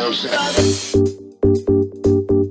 Música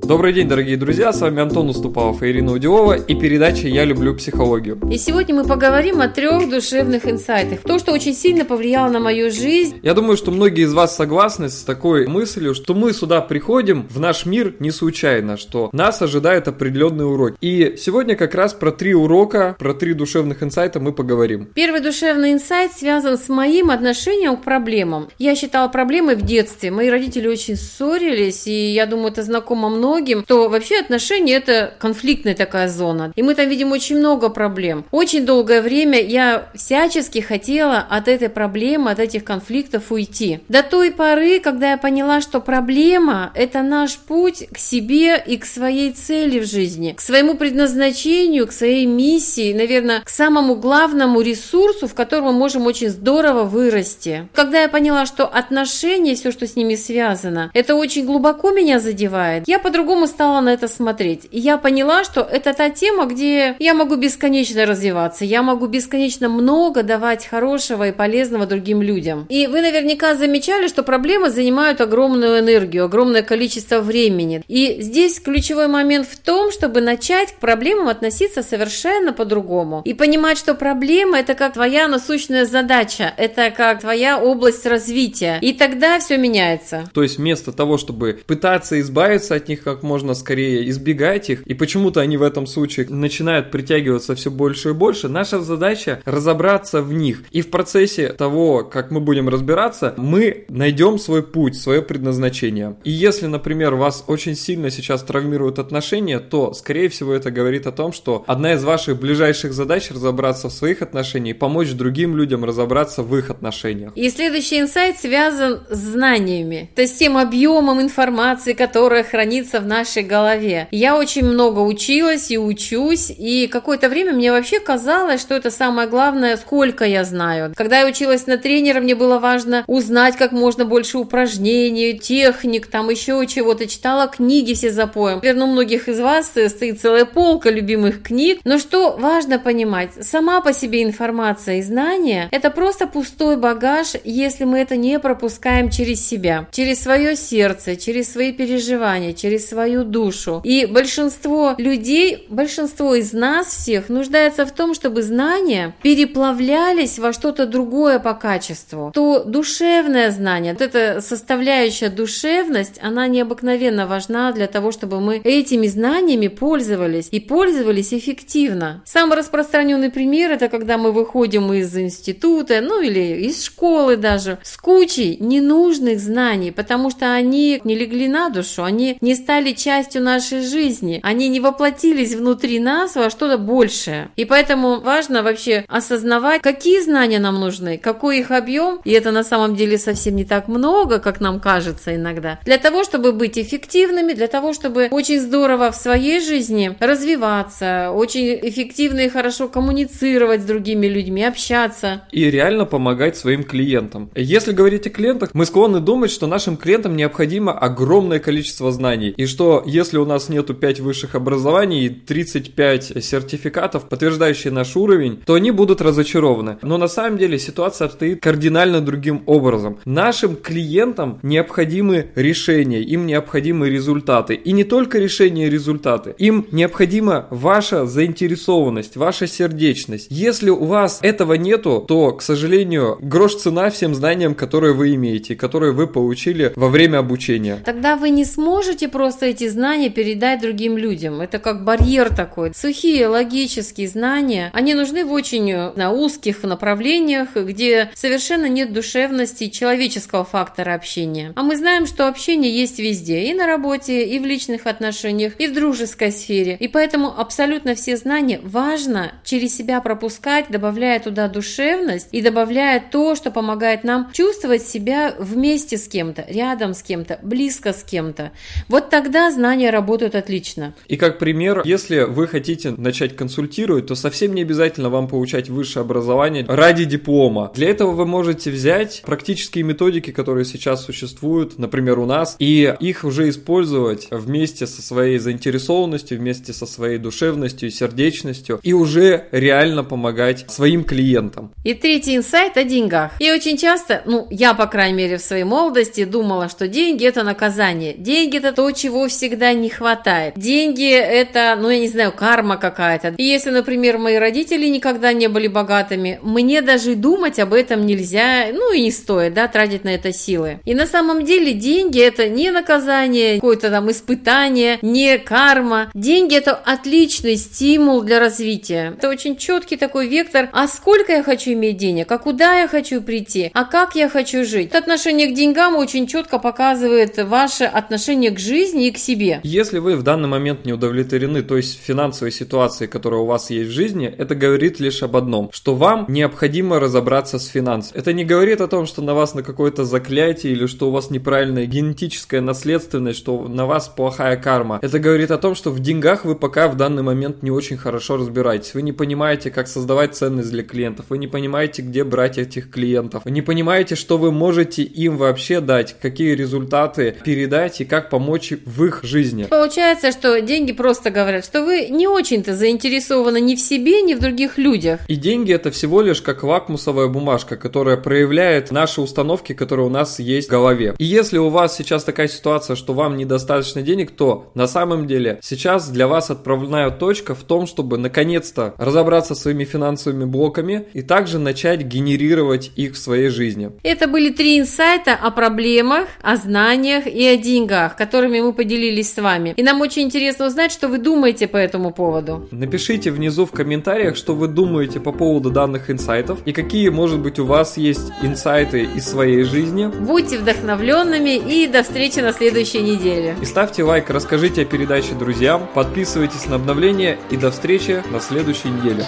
Добрый день, дорогие друзья, с вами Антон Уступалов и Ирина Удилова и передача «Я люблю психологию». И сегодня мы поговорим о трех душевных инсайтах. То, что очень сильно повлияло на мою жизнь. Я думаю, что многие из вас согласны с такой мыслью, что мы сюда приходим в наш мир не случайно, что нас ожидает определенный урок. И сегодня как раз про три урока, про три душевных инсайта мы поговорим. Первый душевный инсайт связан с моим отношением к проблемам. Я считала проблемой в детстве. Мои родители очень ссорились, и я думаю, это знакомо многим многим, то вообще отношения это конфликтная такая зона. И мы там видим очень много проблем. Очень долгое время я всячески хотела от этой проблемы, от этих конфликтов уйти. До той поры, когда я поняла, что проблема – это наш путь к себе и к своей цели в жизни, к своему предназначению, к своей миссии, наверное, к самому главному ресурсу, в котором мы можем очень здорово вырасти. Когда я поняла, что отношения, все, что с ними связано, это очень глубоко меня задевает, я по-другому по-другому стала на это смотреть. И я поняла, что это та тема, где я могу бесконечно развиваться, я могу бесконечно много давать хорошего и полезного другим людям. И вы наверняка замечали, что проблемы занимают огромную энергию, огромное количество времени. И здесь ключевой момент в том, чтобы начать к проблемам относиться совершенно по-другому. И понимать, что проблема – это как твоя насущная задача, это как твоя область развития. И тогда все меняется. То есть вместо того, чтобы пытаться избавиться от них как как можно скорее избегать их, и почему-то они в этом случае начинают притягиваться все больше и больше, наша задача разобраться в них. И в процессе того, как мы будем разбираться, мы найдем свой путь, свое предназначение. И если, например, вас очень сильно сейчас травмируют отношения, то, скорее всего, это говорит о том, что одна из ваших ближайших задач разобраться в своих отношениях и помочь другим людям разобраться в их отношениях. И следующий инсайт связан с знаниями, то есть тем объемом информации, которая хранится в нашей голове. Я очень много училась и учусь, и какое-то время мне вообще казалось, что это самое главное, сколько я знаю. Когда я училась на тренера, мне было важно узнать как можно больше упражнений, техник, там еще чего-то. Читала книги все запоем. Наверное, у многих из вас стоит целая полка любимых книг. Но что важно понимать, сама по себе информация и знания – это просто пустой багаж, если мы это не пропускаем через себя, через свое сердце, через свои переживания, через свою душу. И большинство людей, большинство из нас всех нуждается в том, чтобы знания переплавлялись во что-то другое по качеству. То душевное знание, вот эта составляющая душевность, она необыкновенно важна для того, чтобы мы этими знаниями пользовались и пользовались эффективно. Самый распространенный пример это когда мы выходим из института, ну или из школы даже, с кучей ненужных знаний, потому что они не легли на душу, они не стали стали частью нашей жизни. Они не воплотились внутри нас во что-то большее. И поэтому важно вообще осознавать, какие знания нам нужны, какой их объем. И это на самом деле совсем не так много, как нам кажется иногда. Для того, чтобы быть эффективными, для того, чтобы очень здорово в своей жизни развиваться, очень эффективно и хорошо коммуницировать с другими людьми, общаться. И реально помогать своим клиентам. Если говорить о клиентах, мы склонны думать, что нашим клиентам необходимо огромное количество знаний. И что если у нас нету 5 высших образований и 35 сертификатов, подтверждающие наш уровень, то они будут разочарованы. Но на самом деле ситуация обстоит кардинально другим образом. Нашим клиентам необходимы решения, им необходимы результаты. И не только решения и результаты. Им необходима ваша заинтересованность, ваша сердечность. Если у вас этого нету, то, к сожалению, грош цена всем знаниям, которые вы имеете, которые вы получили во время обучения. Тогда вы не сможете просто эти знания передать другим людям. Это как барьер такой. Сухие логические знания, они нужны в очень э, на узких направлениях, где совершенно нет душевности человеческого фактора общения. А мы знаем, что общение есть везде, и на работе, и в личных отношениях, и в дружеской сфере. И поэтому абсолютно все знания важно через себя пропускать, добавляя туда душевность и добавляя то, что помогает нам чувствовать себя вместе с кем-то, рядом с кем-то, близко с кем-то. Вот тогда тогда знания работают отлично. И как пример, если вы хотите начать консультировать, то совсем не обязательно вам получать высшее образование ради диплома. Для этого вы можете взять практические методики, которые сейчас существуют, например, у нас, и их уже использовать вместе со своей заинтересованностью, вместе со своей душевностью и сердечностью, и уже реально помогать своим клиентам. И третий инсайт о деньгах. И очень часто, ну, я, по крайней мере, в своей молодости думала, что деньги – это наказание. Деньги – это то, чего всегда не хватает. Деньги – это, ну, я не знаю, карма какая-то. И если, например, мои родители никогда не были богатыми, мне даже думать об этом нельзя, ну, и не стоит, да, тратить на это силы. И на самом деле деньги – это не наказание, какое-то там испытание, не карма. Деньги – это отличный стимул для развития. Это очень четкий такой вектор, а сколько я хочу иметь денег, а куда я хочу прийти, а как я хочу жить. Отношение к деньгам очень четко показывает ваше отношение к жизни к себе. Если вы в данный момент не удовлетворены, то есть финансовой ситуацией, которая у вас есть в жизни, это говорит лишь об одном, что вам необходимо разобраться с финансами. Это не говорит о том, что на вас на какое-то заклятие или что у вас неправильная генетическая наследственность, что на вас плохая карма. Это говорит о том, что в деньгах вы пока в данный момент не очень хорошо разбираетесь. Вы не понимаете, как создавать ценность для клиентов. Вы не понимаете, где брать этих клиентов. Вы не понимаете, что вы можете им вообще дать, какие результаты передать и как помочь в их жизни. Получается, что деньги просто говорят, что вы не очень-то заинтересованы ни в себе, ни в других людях. И деньги это всего лишь как лакмусовая бумажка, которая проявляет наши установки, которые у нас есть в голове. И если у вас сейчас такая ситуация, что вам недостаточно денег, то на самом деле сейчас для вас отправная точка в том, чтобы наконец-то разобраться с своими финансовыми блоками и также начать генерировать их в своей жизни. Это были три инсайта о проблемах, о знаниях и о деньгах, которыми мы поделились с вами. И нам очень интересно узнать, что вы думаете по этому поводу. Напишите внизу в комментариях, что вы думаете по поводу данных инсайтов и какие, может быть, у вас есть инсайты из своей жизни. Будьте вдохновленными и до встречи на следующей неделе. И ставьте лайк, расскажите о передаче друзьям, подписывайтесь на обновления и до встречи на следующей неделе.